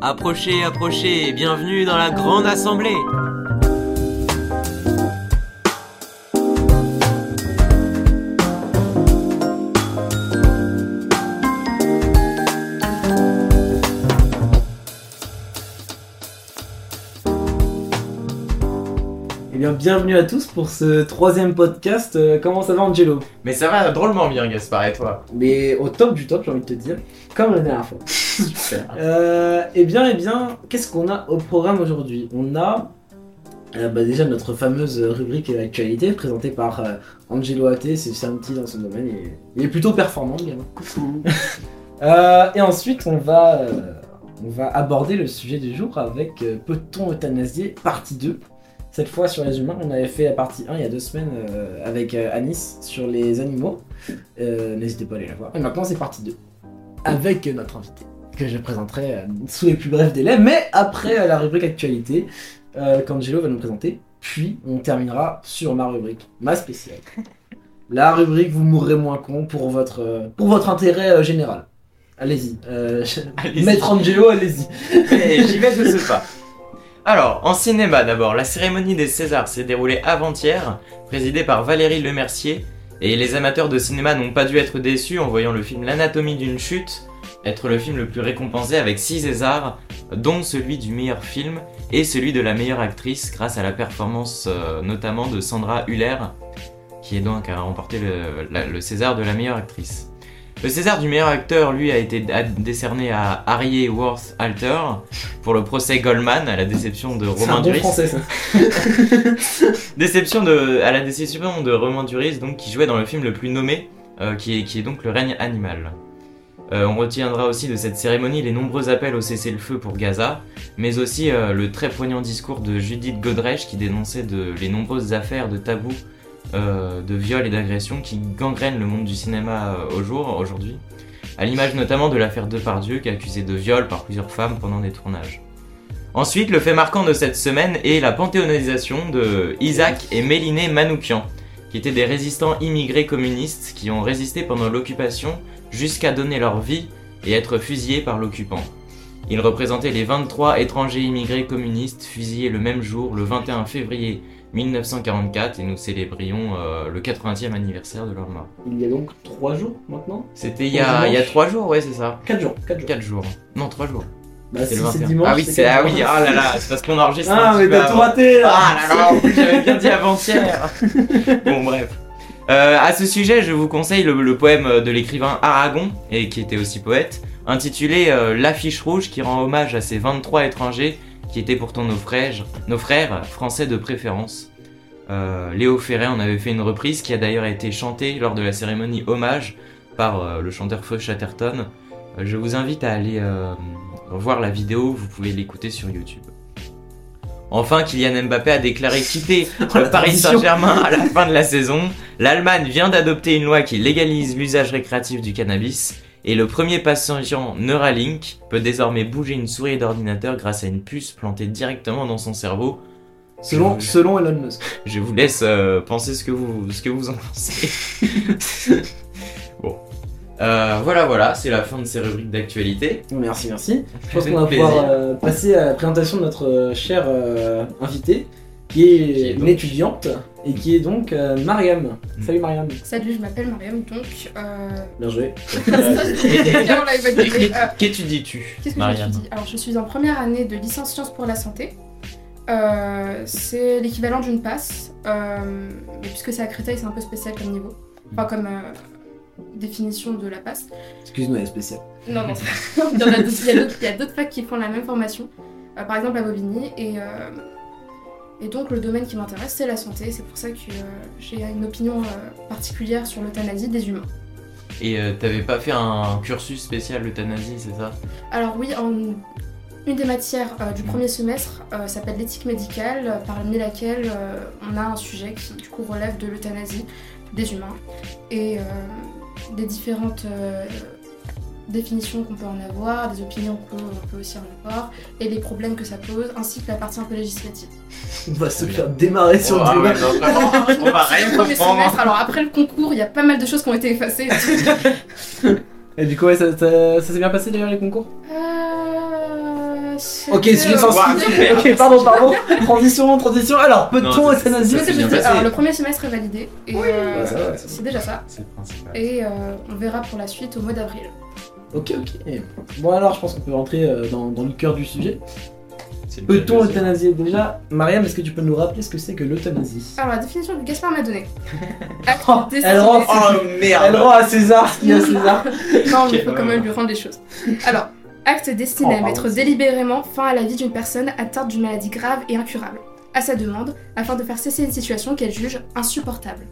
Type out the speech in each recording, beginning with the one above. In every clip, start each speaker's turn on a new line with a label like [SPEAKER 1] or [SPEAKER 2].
[SPEAKER 1] Approchez, approchez, bienvenue dans la grande assemblée.
[SPEAKER 2] Eh bien, bienvenue à tous pour ce troisième podcast. Euh, comment ça va, Angelo?
[SPEAKER 3] Mais ça va drôlement bien, Gaspard, et toi?
[SPEAKER 2] Mais au top du top, j'ai envie de te dire, comme la dernière fois. Euh, eh bien, eh bien, qu'est-ce qu'on a au programme aujourd'hui? On a euh, bah, déjà notre fameuse rubrique actualité présentée par euh, Angelo Até, c'est un petit dans son domaine, il est, il est plutôt performant, le gamin. Et ensuite, on va, on va aborder le sujet du jour avec Peut-on euthanasier partie 2 Cette fois sur les humains, on avait fait la partie 1 il y a deux semaines euh, avec euh, Anis sur les animaux. Euh, N'hésitez pas à aller la voir. Et maintenant, c'est partie 2 avec notre invité que je présenterai euh, sous les plus brefs délais, mais après euh, la rubrique actualité euh, qu'Angelo va nous présenter. Puis on terminera sur ma rubrique, ma spéciale. La rubrique Vous mourrez moins con pour votre, pour votre intérêt euh, général. Allez-y. Euh. Maître Angelo, allez-y.
[SPEAKER 3] Eh, J'y vais de ce pas. Alors, en cinéma d'abord, la cérémonie des Césars s'est déroulée avant-hier, présidée par Valérie Lemercier, et les amateurs de cinéma n'ont pas dû être déçus en voyant le film L'anatomie d'une chute être le film le plus récompensé avec 6 Césars, dont celui du meilleur film et celui de la meilleure actrice grâce à la performance euh, notamment de Sandra Hüller, qui est donc a remporté le, la- le César de la meilleure actrice. Le César du meilleur acteur, lui, a été décerné à Harry Worth Alter pour le procès Goldman à la déception de
[SPEAKER 2] un
[SPEAKER 3] Romain
[SPEAKER 2] bon
[SPEAKER 3] Duris.
[SPEAKER 2] français, ça.
[SPEAKER 3] Déception de, à la déception de Romain Duris, donc, qui jouait dans le film le plus nommé, euh, qui, est, qui est donc Le règne animal. Euh, on retiendra aussi de cette cérémonie les nombreux appels au cessez-le-feu pour Gaza, mais aussi euh, le très poignant discours de Judith Godrèche qui dénonçait les nombreuses affaires de tabous, euh, de viols et d'agressions qui gangrènent le monde du cinéma au jour, aujourd'hui. À l'image notamment de l'affaire Depardieu qui est accusé de viol par plusieurs femmes pendant des tournages. Ensuite, le fait marquant de cette semaine est la panthéonisation de Isaac et Méliné Manoukian, qui étaient des résistants immigrés communistes qui ont résisté pendant l'occupation jusqu'à donner leur vie et être fusillés par l'occupant. Ils représentaient les 23 étrangers immigrés communistes fusillés le même jour, le 21 février 1944, et nous célébrions euh, le 80e anniversaire de leur mort.
[SPEAKER 2] Il y a donc 3 jours maintenant?
[SPEAKER 3] C'était il y a, il y a 3 jours, ouais, c'est ça.
[SPEAKER 2] 4 jours. 4 jours.
[SPEAKER 3] 4 jours. Non, 3 jours.
[SPEAKER 2] Bah,
[SPEAKER 3] C'est
[SPEAKER 2] si
[SPEAKER 3] le
[SPEAKER 2] c'est
[SPEAKER 3] 21.
[SPEAKER 2] dimanche.
[SPEAKER 3] ah oui, c'est ah oui, ah là là, c'est parce qu'on enregistre
[SPEAKER 2] Ah, mais t'as tout raté là
[SPEAKER 3] Ah là là, j'avais bien dit avant-hier. bon bref. Euh, à ce sujet, je vous conseille le, poème de l'écrivain Aragon, et qui était aussi poète, intitulé euh, L'affiche rouge qui rend hommage à ces 23 étrangers qui étaient pourtant nos frères, français de préférence. Euh, Léo Ferré en avait fait une reprise qui a d'ailleurs été chantée lors de la cérémonie hommage par euh, le chanteur Feu Chatterton. Je vous invite à aller voir la vidéo, vous pouvez l'écouter sur YouTube. Enfin, Kylian Mbappé a déclaré quitter le Paris. Saint-Germain à la fin de la saison. L'Allemagne vient d'adopter une loi qui légalise l'usage récréatif du cannabis. Et le premier patient Neuralink peut désormais bouger une souris d'ordinateur grâce à une puce plantée directement dans son cerveau.
[SPEAKER 2] Selon, Elon Musk.
[SPEAKER 3] Je vous laisse euh, penser ce que vous, ce que vous en pensez. Euh, voilà, voilà, c'est la fin de ces rubriques d'actualité.
[SPEAKER 2] Merci, merci. Je pense qu'on va
[SPEAKER 3] plaisir.
[SPEAKER 2] pouvoir euh, passer à la présentation de notre euh, cher euh, invité, qui est,
[SPEAKER 3] Qui est
[SPEAKER 2] une étudiante et qui est donc euh, Mariam. Salut Mariam.
[SPEAKER 4] Salut, je m'appelle Mariam, donc. Euh...
[SPEAKER 2] Bien joué.
[SPEAKER 3] Qu'étudies-tu,
[SPEAKER 4] Qu'est-ce que
[SPEAKER 3] Marianne
[SPEAKER 4] je dis Alors, je suis en première année de licence sciences pour la santé. Euh, c'est l'équivalent d'une passe, euh, mais puisque c'est à Créteil, c'est un peu spécial comme niveau. Enfin, comme euh, définition de la passe.
[SPEAKER 2] Excuse-nous, elle est spéciale.
[SPEAKER 4] Non, non, il y a d'autres- facs qui font la même formation, Euh, par exemple à Bobigny, et, euh, et donc le domaine qui m'intéresse, c'est la santé. C'est pour ça que euh, j'ai une opinion euh, particulière sur l'euthanasie des humains.
[SPEAKER 3] Et euh, t'avais pas fait un cursus spécial euthanasie, c'est ça?
[SPEAKER 4] Alors oui, en- une des matières euh, du premier semestre euh, s'appelle l'éthique médicale, euh, parmi laquelle euh, on a un sujet qui du coup relève de l'euthanasie des humains et euh, des différentes euh, définitions qu'on peut en avoir, des opinions qu'on peut aussi en avoir et les problèmes que ça pose, ainsi que la partie un peu législative.
[SPEAKER 2] On va se faire démarrer sur
[SPEAKER 3] Oh,
[SPEAKER 2] le
[SPEAKER 3] ouais,
[SPEAKER 2] débat.
[SPEAKER 3] non, vraiment, on va rien comprendre.
[SPEAKER 4] alors après le concours, il y a pas mal de choses qui ont été effacées.
[SPEAKER 2] Et du coup, ouais, ça, ça- ça s'est bien passé d'ailleurs les concours?
[SPEAKER 4] Euh,
[SPEAKER 2] Ok, sujet sensible. ok, pardon, pardon. transition, transition. Alors, peut-on euthanasie.
[SPEAKER 4] Alors, le premier semestre est validé. Et euh,
[SPEAKER 2] ça va, c'est
[SPEAKER 4] déjà ça.
[SPEAKER 3] C'est le principal.
[SPEAKER 4] Et euh, on verra pour la suite au mois d'avril.
[SPEAKER 2] Ok, ok. Bon, alors, je pense qu'on peut rentrer euh, dans, dans le cœur du sujet. Peut-on euthanasier déjà? Mariam, est-ce que tu peux nous rappeler ce que c'est que l'euthanasie?
[SPEAKER 4] Alors, la définition que Gaspard m'a donnée.
[SPEAKER 2] Oh, elle rend,
[SPEAKER 3] Oh merde
[SPEAKER 2] elle rend à César ce qu'il y a à César.
[SPEAKER 4] Non, mais il faut quand même lui rendre les choses. Alors, acte destiné
[SPEAKER 2] Oh,
[SPEAKER 4] à
[SPEAKER 2] pardon.
[SPEAKER 4] mettre délibérément fin à la vie d'une personne atteinte d'une maladie grave et incurable, à sa demande, afin de faire cesser une situation qu'elle juge insupportable.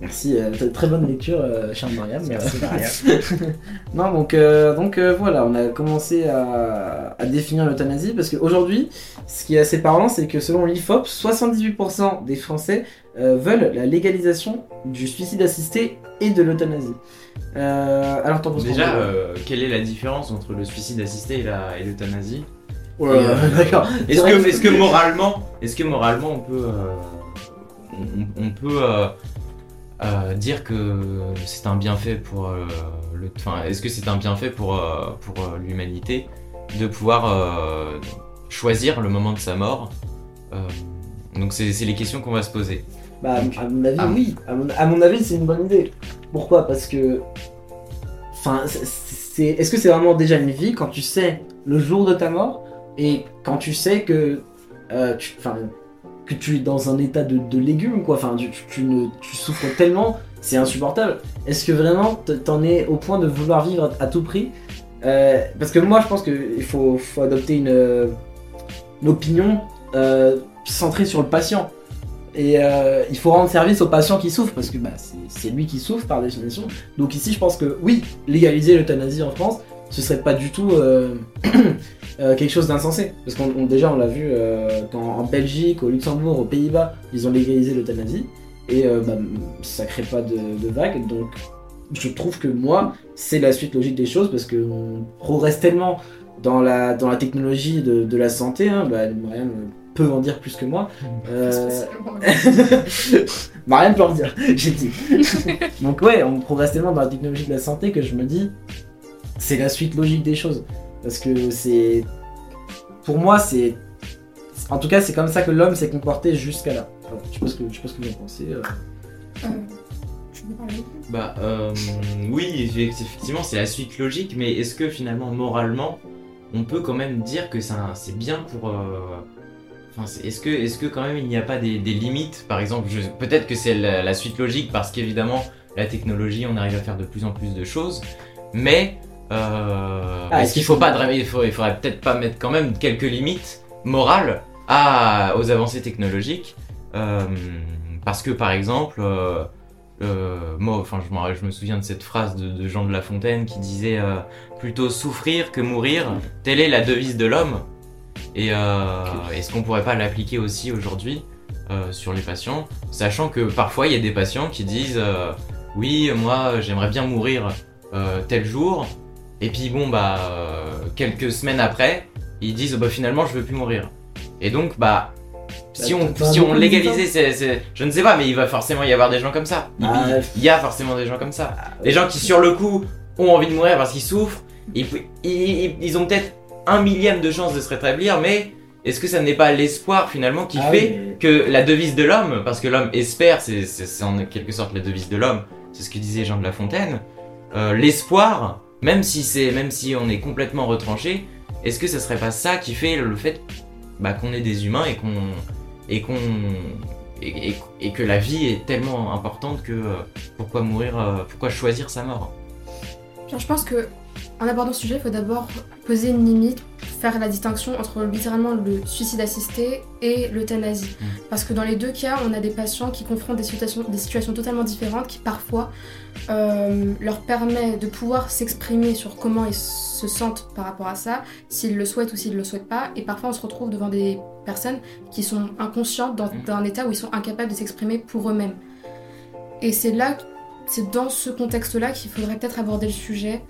[SPEAKER 2] Merci, euh, très bonne lecture, euh, chère Mariam.
[SPEAKER 3] Merci, Mariam.
[SPEAKER 2] non, donc, euh, donc euh, voilà, on a commencé à, à définir l'euthanasie parce qu'aujourd'hui, ce qui est assez parlant, c'est que selon l'IFOP, 78% des Français euh, veulent la légalisation du suicide assisté et de l'euthanasie. Euh, alors, t'en penses quoi,
[SPEAKER 3] Déjà, euh, quelle est la différence entre le suicide assisté et l'euthanasie
[SPEAKER 2] Ouais,
[SPEAKER 3] euh,
[SPEAKER 2] D'accord.
[SPEAKER 3] Est-ce que, est-ce que moralement, est-ce que moralement on peut, euh, on, on peut euh, euh, dire que c'est un bienfait pour euh, le, enfin, est-ce que c'est un bienfait pour euh, pour euh, l'humanité de pouvoir euh, choisir le moment de sa mort Euh, Donc c'est les questions qu'on va se poser.
[SPEAKER 2] Bah, à- mon avis,
[SPEAKER 3] ah.
[SPEAKER 2] oui. À mon, à mon avis, c'est une bonne idée. Pourquoi? Parce que. Enfin, c'est-. Est-ce que c'est vraiment déjà une vie quand tu sais le jour de ta mort et quand tu sais que. euh, tu, enfin, que tu es dans un état de, de légume, quoi? Enfin, tu, tu- tu ne, tu souffres tellement, c'est insupportable. Est-ce que vraiment t'en es au point de vouloir vivre à, à tout prix? Euh, Parce que moi, je pense qu'il faut, faut adopter une, euh, une opinion euh, centrée sur le patient. Et euh, il faut rendre service au patient qui souffre, parce que bah, c'est- lui qui souffre par définition. Donc ici, je pense que oui, légaliser l'euthanasie en France, ce serait pas du tout euh, euh, quelque chose d'insensé. Parce qu'on on- déjà, on l'a vu quand, en Belgique, au Luxembourg, aux Pays-Bas, ils ont légalisé l'euthanasie. Et bah, ça crée pas de, de vagues. Donc je trouve que moi, c'est la suite logique des choses, parce qu'on progresse tellement dans la, dans la technologie de, la santé. Hein, bah, peut en dire plus que moi. Euh,
[SPEAKER 4] Spécialement.
[SPEAKER 2] Marianne peut en dire, j'ai dit. Donc ouais, on progresse tellement dans la technologie de la santé que je me dis, c'est la suite logique des choses. Parce que c'est... Pour moi, c'est... En tout cas, c'est comme ça que l'homme s'est comporté jusqu'à là. Voilà, je ce que, je ce que vous en pensez. euh.
[SPEAKER 4] Euh,
[SPEAKER 3] Bah euh, oui, effectivement, c'est la suite logique, mais est-ce que finalement, moralement, on peut quand même dire que c'est un- c'est bien pour. euh, est-ce que, quand même il n'y a pas des, des limites? Par exemple, peut-être que c'est la, la suite logique parce qu'évidemment, la technologie, on arrive à faire de plus en plus de choses, mais euh,
[SPEAKER 2] Ah,
[SPEAKER 3] est-ce qu'il faut pas, il, faut, il faudrait peut-être pas mettre quand même quelques limites morales à, aux avancées technologiques euh, Parce que par exemple. euh, moi, enfin, je, me- je me souviens de cette phrase de, de Jean de La Fontaine qui disait plutôt souffrir que mourir, telle est la devise de l'homme. Et euh, est-ce qu'on pourrait pas l'appliquer aussi aujourd'hui euh, sur les patients, sachant que parfois il y a des patients qui disent euh, oui, moi j'aimerais bien mourir tel jour, et puis bon bah quelques semaines après, ils disent bah finalement je veux plus mourir. Et donc bah si
[SPEAKER 2] Bah,
[SPEAKER 3] on,
[SPEAKER 2] t'as
[SPEAKER 3] si on légalisait, c'est- je ne sais pas, mais il va forcément y avoir des gens comme ça. Il,
[SPEAKER 2] Ah,
[SPEAKER 3] il- il y a forcément des gens comme ça. Des gens qui sur le coup ont envie de mourir parce qu'ils souffrent, ils, ils- ils ont peut-être un millième de chance de se rétablir, mais est-ce que ça n'est pas l'espoir finalement qui
[SPEAKER 2] Ah
[SPEAKER 3] fait
[SPEAKER 2] oui,
[SPEAKER 3] que la devise de l'homme, parce que l'homme espère, c'est en quelque sorte la devise de l'homme, c'est ce que disait Jean de La Fontaine, euh, l'espoir, même si c'est, même si on est complètement retranché, est-ce que ce serait pas ça qui fait le fait bah, qu'on est des humains et qu'on et qu'on et, et- et que la vie est tellement importante que euh, pourquoi mourir, euh, pourquoi choisir sa mort?
[SPEAKER 4] Bien, je pense que en abordant ce sujet, il faut d'abord poser une limite, faire la distinction entre littéralement le suicide assisté et l'euthanasie.
[SPEAKER 3] Mm.
[SPEAKER 4] Parce que dans les deux cas, on a des patients qui confrontent des situations, des situations totalement différentes qui parfois euh, leur permet de pouvoir s'exprimer sur comment ils se sentent par rapport à ça, s'ils le souhaitent ou s'ils ne le souhaitent pas. Et parfois, on se retrouve devant des personnes qui sont inconscientes dans,
[SPEAKER 3] Mm.
[SPEAKER 4] d'un état où ils sont incapables de s'exprimer pour eux-mêmes. Et c'est là, c'est dans ce contexte-là qu'il faudrait peut-être aborder le sujet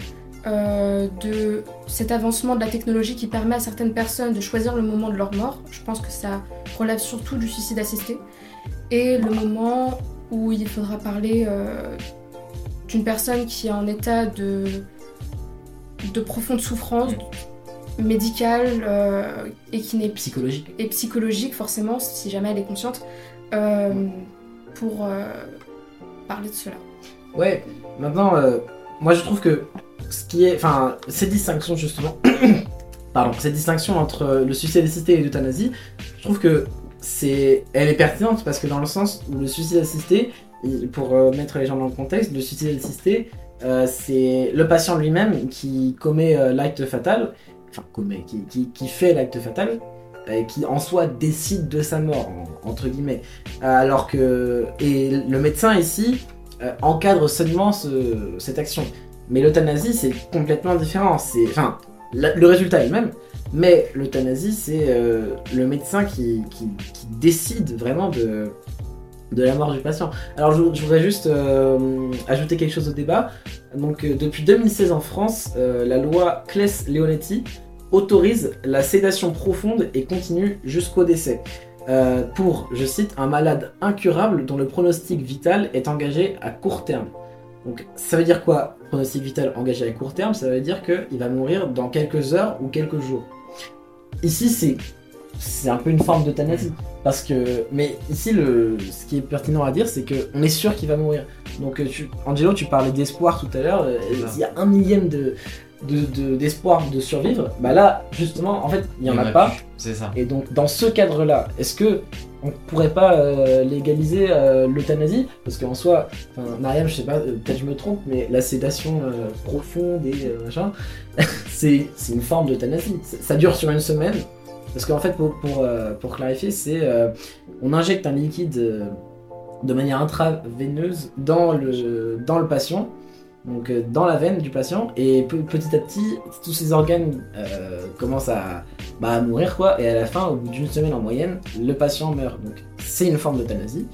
[SPEAKER 4] euh, de cet avancement de la technologie qui permet à certaines personnes de choisir le moment de leur mort. Je pense que ça relève surtout du suicide assisté. Et le moment où il faudra parler euh, d'une personne qui est en état de, de profonde souffrance, médicale euh, et qui n'est
[SPEAKER 2] Psychologique.
[SPEAKER 4] et psychologique forcément si jamais elle est consciente pour parler de cela.
[SPEAKER 2] Ouais, maintenant, moi je trouve que ce qui est. Enfin, ces distinctions justement. pardon, cette distinction entre le suicide assisté et l'euthanasie, je trouve que c'est. Elle est pertinente parce que dans le sens où le suicide assisté, pour euh, mettre les gens dans le contexte, le suicide assisté, euh, c'est le patient lui-même qui commet euh, l'acte fatal, enfin, commet, qui, fait l'acte fatal. qui en soi décide de sa mort, en- entre guillemets. Alors que. Et le médecin ici, encadre seulement ce- cette action. Mais l'euthanasie, c'est complètement différent. C'est, enfin, le résultat est le même, mais l'euthanasie, c'est euh, le médecin qui, qui- décide vraiment de, de la mort du patient. Alors, je, voudrais juste euh, ajouter quelque chose au débat. Donc, euh, depuis 2016 en France, la loi Claes-Leonetti autorise la sédation profonde et continue jusqu'au décès. Pour, je cite, un malade incurable dont le pronostic vital est engagé à court terme. Donc ça veut dire quoi, pronostic vital engagé à court terme? Ça veut dire qu'il va mourir dans quelques heures ou quelques jours. Ici, c'est c'est un peu une forme d'euthanasie. Parce que, mais ici, le, ce qui est pertinent à dire, c'est qu'on est sûr qu'il va mourir. Donc, euh, tu, Angelo, tu parlais d'espoir tout à l'heure. euh, Il y a un millième de, de- de- d'espoir de, survivre. Bah là, justement, en fait, il n'y en, a pas.
[SPEAKER 3] C'est ça.
[SPEAKER 2] Et donc, dans ce cadre-là, est-ce que on pourrait pas euh, légaliser euh, l'euthanasie Parce qu'en soi, Mariam, je sais pas, euh, peut-être je me trompe, mais la sédation profonde et machin, c'est une forme d'euthanasie. Ça dure sur une semaine. Parce qu'en fait, pour, clarifier, c'est on injecte un liquide de manière intraveineuse dans le patient, donc euh, dans la veine du patient, et pe- petit à petit, tous ces organes euh, commencent à, bah, à mourir, quoi, et à la fin, au bout d'une semaine en moyenne, le patient meurt. Donc c'est une forme d'euthanasie.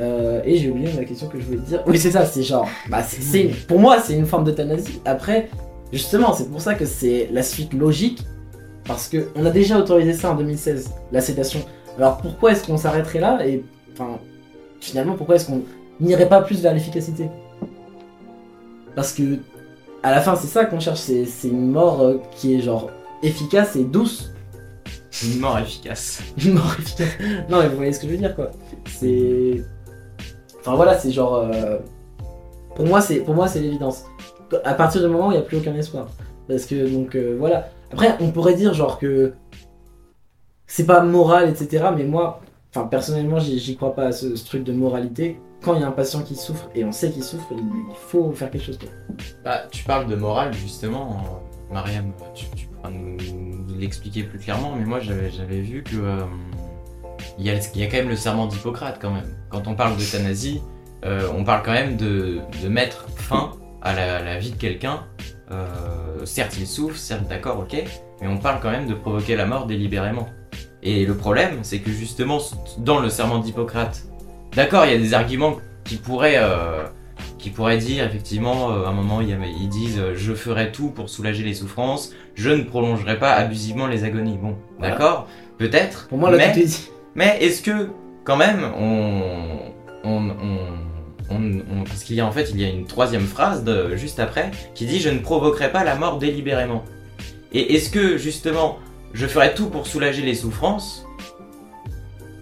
[SPEAKER 2] Euh, et j'ai oublié la question que je voulais te dire. Oui, c'est ça, c'est genre, bah, c'est, pour moi, c'est une forme d'euthanasie. Après, justement, c'est pour ça que c'est la suite logique, parce que on a déjà autorisé ça en 2016, la sédation. Alors pourquoi est-ce qu'on s'arrêterait là? Et enfin, finalement, pourquoi est-ce qu'on n'irait pas plus vers l'efficacité? Parce que à la fin, c'est ça qu'on cherche, c'est, une mort euh, qui est genre efficace et douce.
[SPEAKER 3] Une mort efficace.
[SPEAKER 2] Une mort efficace. Non, mais vous voyez ce que je veux dire, quoi. C'est. Enfin voilà, c'est genre. euh, Pour moi, c'est pour moi, c'est l'évidence. À partir du moment où il n'y a plus aucun espoir. Parce que, donc, euh, voilà. Après, on pourrait dire, genre, que. C'est pas moral, etc. Mais moi, enfin, personnellement, j'y j'y crois pas à ce, ce truc de moralité. Quand il y a un patient qui souffre et on sait qu'il souffre, il faut faire quelque chose.
[SPEAKER 3] Bah, tu parles de morale justement, Mariam, tu, pourras nous, l'expliquer plus clairement, mais moi j'avais vu que euh, il y, a, quand même le serment d'Hippocrate quand même. Quand on parle d'euthanasie, euh, on parle quand même de, mettre fin à la, la vie de quelqu'un. Euh, certes il souffre, certes d'accord, ok, mais on parle quand même de provoquer la mort délibérément. Et le problème, c'est que justement dans le serment d'Hippocrate, d'accord, il y a des arguments qui pourraient euh, qui pourraient dire effectivement euh, à un moment ils disent euh, je ferai tout pour soulager les souffrances, je ne prolongerai pas abusivement les agonies. Bon,
[SPEAKER 2] Voilà.
[SPEAKER 3] d'accord, peut-être.
[SPEAKER 2] Pour moi, là,
[SPEAKER 3] mais,
[SPEAKER 2] tout est dit.
[SPEAKER 3] mais est-ce que quand même on on, on, on- on- parce qu'il y a en fait il y a une troisième phrase de, juste après qui dit je ne provoquerai pas la mort délibérément. Et est-ce que justement je ferai tout pour soulager les souffrances,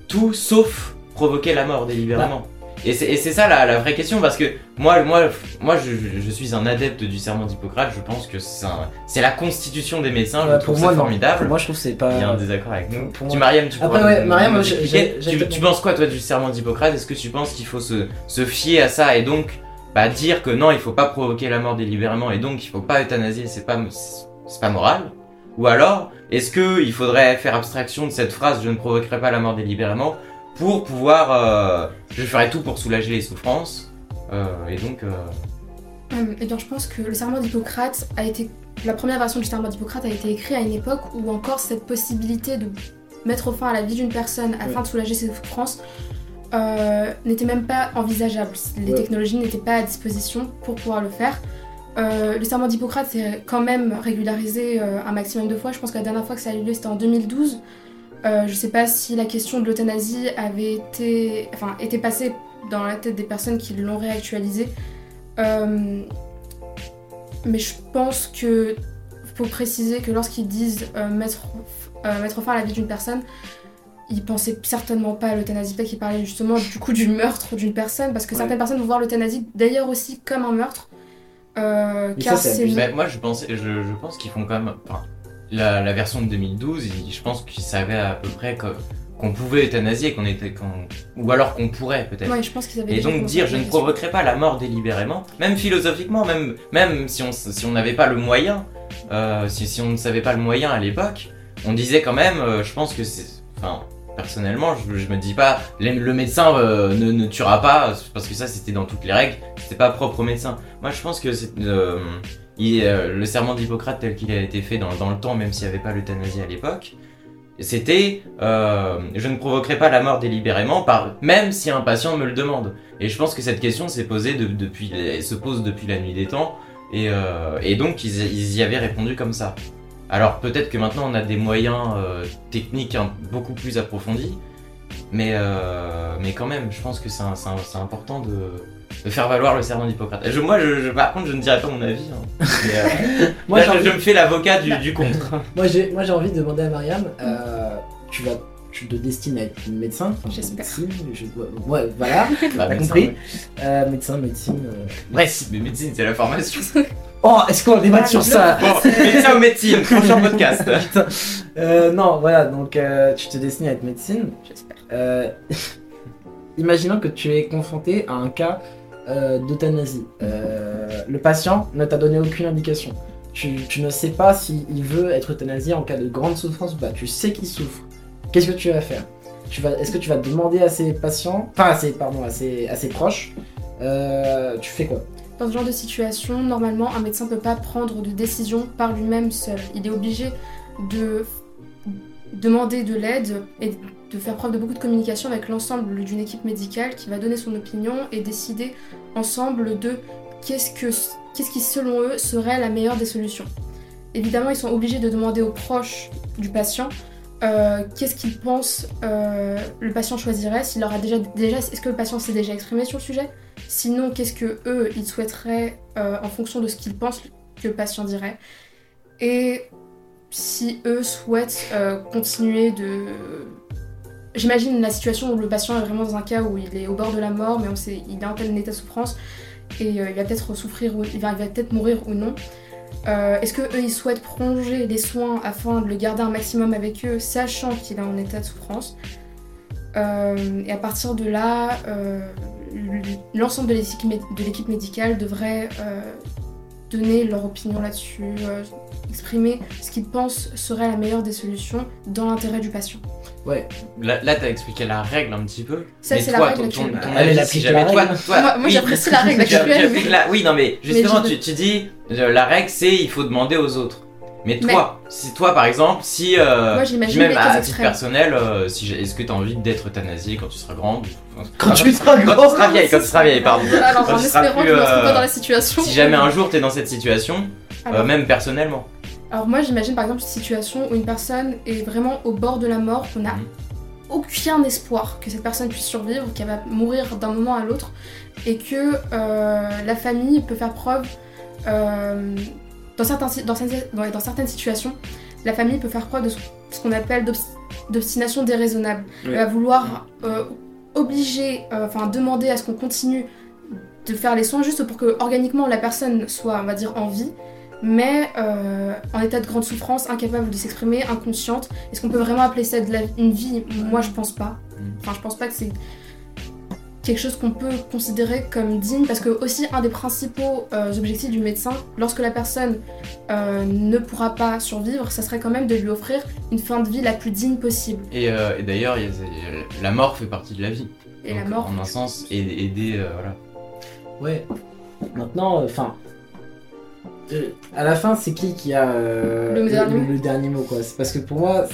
[SPEAKER 3] tout sauf provoquer la mort délibérément. Et c'est et c'est ça la, la vraie question parce que moi, moi, moi je, suis un adepte du serment d'Hippocrate, je pense que c'est la constitution des médecins, je trouve ça formidable.
[SPEAKER 2] Pour moi, je trouve que c'est pas.
[SPEAKER 3] Il y a un désaccord avec nous.
[SPEAKER 2] pour
[SPEAKER 3] tu, Mariam, tu
[SPEAKER 2] Après, ouais, Mariam,
[SPEAKER 3] tu, penses quoi, toi, du serment d'Hippocrate? Est-ce que tu penses qu'il faut se, se fier à ça et donc bah, dire que non, il faut pas provoquer la mort délibérément et donc il faut pas euthanasier, c'est pas, c'est pas moral? Ou alors, est-ce que il faudrait faire abstraction de cette phrase je ne provoquerai pas la mort délibérément pour pouvoir. euh, je ferai tout pour soulager les souffrances euh, et donc. euh,
[SPEAKER 4] Hum, Eh bien, je pense que le serment d'Hippocrate a été. La première version du serment d'Hippocrate a été écrite à une époque où encore cette possibilité de mettre fin à la vie d'une personne afin
[SPEAKER 2] Ouais.
[SPEAKER 4] de soulager ses souffrances euh, n'était même pas envisageable. Les
[SPEAKER 2] Ouais.
[SPEAKER 4] technologies n'étaient pas à disposition pour pouvoir le faire. Euh, le serment d'Hippocrate s'est quand même régularisé euh, un maximum de fois. Je pense que la dernière fois que ça a eu lieu, c'était en 2012. Euh, je sais pas si la question de l'euthanasie avait été, enfin, était passée dans la tête des personnes qui l'ont réactualisé. Euh, mais je pense que faut préciser que lorsqu'ils disent euh, mettre, mettre fin à la vie d'une personne, ils pensaient certainement pas à l'euthanasie, peut-être qu'ils parlaient justement du coup du meurtre d'une personne, parce que
[SPEAKER 2] Ouais.
[SPEAKER 4] certaines personnes vont voir l'euthanasie d'ailleurs aussi comme un meurtre. euh,
[SPEAKER 2] Mais
[SPEAKER 4] car
[SPEAKER 2] ça, c'est
[SPEAKER 3] moi, je, pensais, je, je pense qu'ils font quand même. Enfin, la, la version de 2012, ils- je pense qu'ils savaient à peu près qu'on pouvait euthanasier, qu'on était. ou alors qu'on pourrait peut-être.
[SPEAKER 4] Ouais, je pense qu'ils avaient
[SPEAKER 3] Et donc dire je ne provoquerai pas la mort délibérément, même philosophiquement, même, même si on si on n'avait pas le moyen, euh, si, si on ne savait pas le moyen à l'époque, on disait quand même, euh, je pense que c'est... Enfin, personnellement, je, je me dis pas, le, le médecin euh, ne, ne tuera pas, parce que ça c'était dans toutes les règles, c'était pas propre au médecin. Moi je pense que c'est... euh, le serment d'Hippocrate tel qu'il a été fait dans, le temps, même s'il n'y avait pas l'euthanasie à l'époque, c'était euh, je ne provoquerai pas la mort délibérément, même si un patient me le demande. Et je pense que cette question s'est posée de- depuis, se pose depuis la nuit des temps, et, euh, donc ils, y avaient répondu comme ça. Alors peut-être que maintenant on a des moyens techniques beaucoup plus approfondis, mais, mais quand même, je pense que c'est important de, de faire valoir le serment d'Hippocrate. Je- Moi, je, je- par contre, je ne dirais pas mon avis. hein. Mais, euh,
[SPEAKER 2] Moi,
[SPEAKER 3] là, je,
[SPEAKER 2] envie-
[SPEAKER 3] je me fais l'avocat du, du contre.
[SPEAKER 2] Moi j'ai moi j'ai envie de demander à Mariam, euh, tu vas tu te destines à être médecin, enfin,
[SPEAKER 4] J'espère.
[SPEAKER 2] médecine, je- ouais, ouais, voilà,
[SPEAKER 3] Bah,
[SPEAKER 2] t'as
[SPEAKER 3] médecin,
[SPEAKER 2] compris.
[SPEAKER 3] ouais.
[SPEAKER 2] Euh, médecin, médecine. euh.
[SPEAKER 3] Bref, mais médecine, c'est la formation.
[SPEAKER 2] Oh, est-ce qu'on débat sur ça
[SPEAKER 3] Bon, médecin ou médecine, prochain podcast.
[SPEAKER 2] Euh, non, voilà, donc euh, tu te destines à être médecine.
[SPEAKER 4] J'espère.
[SPEAKER 2] Euh, imaginons que tu es confronté à un cas euh, d'euthanasie. Euh, le patient ne t'a donné aucune indication. Tu, ne sais pas s'il veut être euthanasié en cas de grande souffrance ou pas. Tu sais qu'il souffre. Qu'est-ce que tu vas faire? Est-ce que tu vas demander à ses patients, enfin à ses, pardon, à ses, à proches, euh, tu fais quoi?
[SPEAKER 4] Dans ce genre de situation, normalement, un médecin ne peut pas prendre de décision par lui-même seul. Il est obligé de demander de l'aide et de faire preuve de beaucoup de communication avec l'ensemble d'une équipe médicale qui va donner son opinion et décider ensemble de qu'est-ce que qu'est-ce qui selon eux serait la meilleure des solutions. Évidemment, ils sont obligés de demander aux proches du patient euh, qu'est-ce qu'ils pensent euh, le patient choisirait, s'il aura déjà déjà est-ce que le patient s'est déjà exprimé sur le sujet? Sinon, qu'est-ce que eux, ils souhaiteraient euh, en fonction de ce qu'ils pensent que le patient dirait? Et si eux souhaitent continuer de... J'imagine la situation où le patient est vraiment dans un cas où il est au bord de la mort, mais on sait, il est en tel état de souffrance et euh, il va peut-être souffrir ou il va, peut-être mourir ou non. Euh, Est-ce que eux ils souhaitent prolonger les soins afin de le garder un maximum avec eux, sachant qu'il est en état de souffrance? Euh, Et à partir de là, l'ensemble de l'équipe médicale devrait donner leur opinion là-dessus, exprimer ce qu'ils pensent serait la meilleure des solutions dans l'intérêt du patient.
[SPEAKER 3] Là, là t'as expliqué la règle un petit peu.
[SPEAKER 4] Ça,
[SPEAKER 3] mais
[SPEAKER 4] c'est la
[SPEAKER 3] toi,
[SPEAKER 4] règle
[SPEAKER 3] ton, ton,
[SPEAKER 4] actuelle.
[SPEAKER 3] ton
[SPEAKER 2] Elle, elle
[SPEAKER 3] avis, si
[SPEAKER 2] applique
[SPEAKER 3] jamais
[SPEAKER 2] la
[SPEAKER 3] toi,
[SPEAKER 2] règle.
[SPEAKER 3] toi-
[SPEAKER 4] Moi- j'apprécie la règle
[SPEAKER 3] Tu tu
[SPEAKER 4] actuelle,
[SPEAKER 3] Oui, non, mais justement, tu, tu dis euh, la règle c'est il faut demander aux autres. Mais toi, si toi par exemple, si euh,
[SPEAKER 4] Moi, j'imagine
[SPEAKER 3] même à titre
[SPEAKER 4] extrêmes.
[SPEAKER 3] personnel, euh, si est-ce que tu as envie d'être euthanasié quand tu seras grande
[SPEAKER 2] Quand tu seras
[SPEAKER 3] quand
[SPEAKER 2] grand
[SPEAKER 3] tu seras vieille, quand tu seras vieille, pardon.
[SPEAKER 4] Alors,
[SPEAKER 3] Quand
[SPEAKER 4] en
[SPEAKER 3] tu
[SPEAKER 4] espérant que je ne
[SPEAKER 3] euh,
[SPEAKER 4] pas dans la situation.
[SPEAKER 3] Si jamais un jour tu es dans cette situation, euh, même personnellement.
[SPEAKER 4] Alors moi j'imagine par exemple une situation où une personne est vraiment au bord de la mort, qu'on n'a
[SPEAKER 3] Mhm.
[SPEAKER 4] aucun espoir que cette personne puisse survivre, qu'elle va mourir d'un moment à l'autre, et que euh, la famille peut faire preuve, euh, dans, certains, dans, certaines- ouais, dans certaines situations, la famille peut faire preuve de ce, ce qu'on appelle d'obs- d'obstination déraisonnable. Elle va vouloir euh, obliger, enfin demander à ce qu'on continue de faire les soins juste pour que organiquement la personne soit, on va dire, en vie, mais euh, en état de grande souffrance, incapable de s'exprimer, inconsciente. Est-ce qu'on peut vraiment appeler ça de la- une vie? Moi, je pense pas.
[SPEAKER 3] Mm.
[SPEAKER 4] Enfin, je pense pas que c'est quelque chose qu'on peut considérer comme digne, parce que aussi un des principaux euh, objectifs du médecin, lorsque la personne euh, ne pourra pas survivre, ça serait quand même de lui offrir une fin de vie la plus digne possible.
[SPEAKER 3] Et, euh, et d'ailleurs, la mort fait partie de la vie.
[SPEAKER 4] Et la mort.
[SPEAKER 3] En un sens, aider, euh, voilà.
[SPEAKER 2] Ouais. Maintenant, enfin. À la fin, c'est qui qui a euh,
[SPEAKER 4] Le dernier mot
[SPEAKER 2] le dernier mot quoi C'est parce que pour moi,